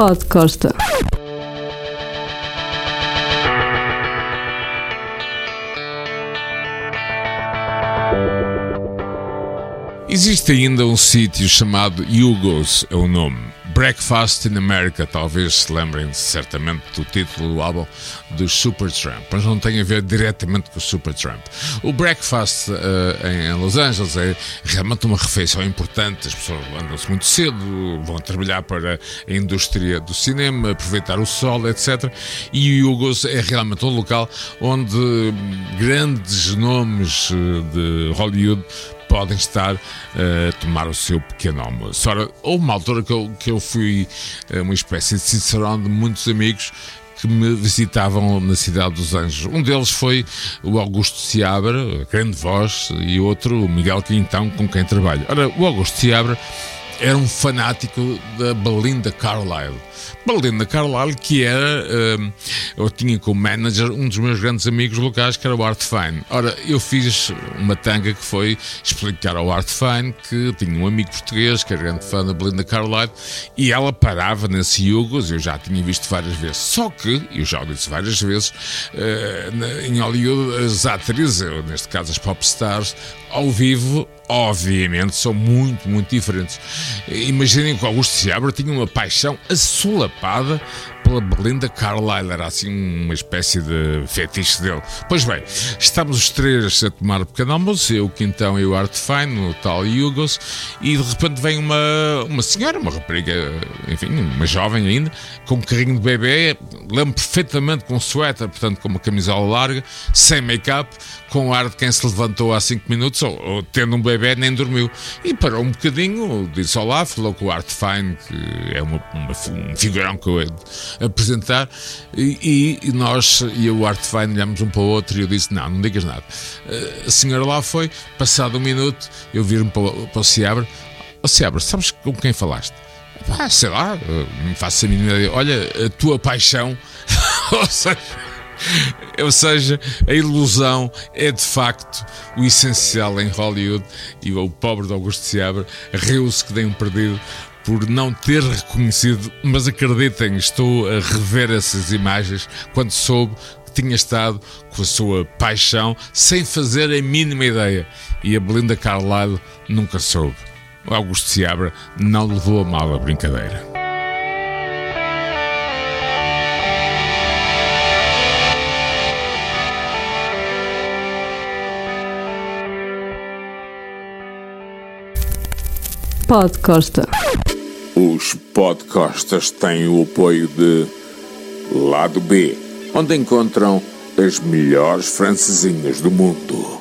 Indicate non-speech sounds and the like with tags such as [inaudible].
Pod Costa. Existe ainda um sítio chamado Hugo's, é o nome. Breakfast in America, talvez se lembrem certamente do título do álbum dos Supertramp, mas não tem a ver diretamente com o Supertramp. O Breakfast uh, em Los Angeles é realmente uma refeição importante, as pessoas andam-se muito cedo, vão trabalhar para a indústria do cinema, aproveitar o sol, etc. E o Hugo's é realmente um local onde grandes nomes eh, de Hollywood podem estar a tomar o seu pequeno almoço. Ora, houve uma altura que eu, que eu fui uh, uma espécie de cicerão de muitos amigos que me visitavam na cidade dos Anjos. Um deles foi o Augusto Seabra, grande voz, e outro, o Miguel Quintão, com quem trabalho. Ora, o Augusto Seabra era um fanático da Belinda Carlisle. Belinda Carlisle, que era, uh, eu tinha como manager um dos meus grandes amigos locais, que era o Art Fine. Ora, eu fiz uma tanga que foi explicar ao Art Fine que tinha um amigo português que era grande fã da Belinda Carlisle e ela parava nesse Yugos, eu já tinha visto várias vezes. Só que, eu já o disse várias vezes, uh, em Hollywood, as atrizes, neste caso as pop stars, ao vivo, obviamente, são muito, muito diferentes. Imaginem que Augusto Seabra tinha uma paixão assolapada pela Belinda Carlisle, era assim uma espécie de fetiche dele. Pois bem, estamos os três a tomar um pequeno almoço, eu, Quintão e o Art Fine, no tal Yugos, e de repente vem uma, uma senhora, uma rapariga, enfim, uma jovem ainda, com um carrinho de bebê, lembro perfeitamente com um suéter, portanto com uma camisola larga, sem make-up, com ar de quem se levantou há 5 minutos, ou, ou, tendo um bebê nem dormiu. E parou um bocadinho, disse olá, falou com o Art Fine, que é uma, uma, um figurão que eu apresentar e, e nós e o Art Fine olhamos um para o outro e eu disse: Não, não digas nada. Eh, a senhora lá foi, passado um minuto, eu vir-me para, para o Seabra: oh, Seabra, sabes com quem falaste? Ah, sei lá, me faço a mínima ideia. Olha, a tua paixão, [laughs] ou seja. Ou seja, a ilusão é de facto o essencial em Hollywood e o pobre de Augusto Seabra riu-se que dei um perdido por não ter reconhecido, mas acreditem, estou a rever essas imagens quando soube que tinha estado com a sua paixão sem fazer a mínima ideia. E a Belinda Carlisle nunca soube. Augusto Seabra não levou a mal a brincadeira. Pod Costa. Os podcastas têm o apoio de Lado B, onde encontram as melhores francesinhas do mundo.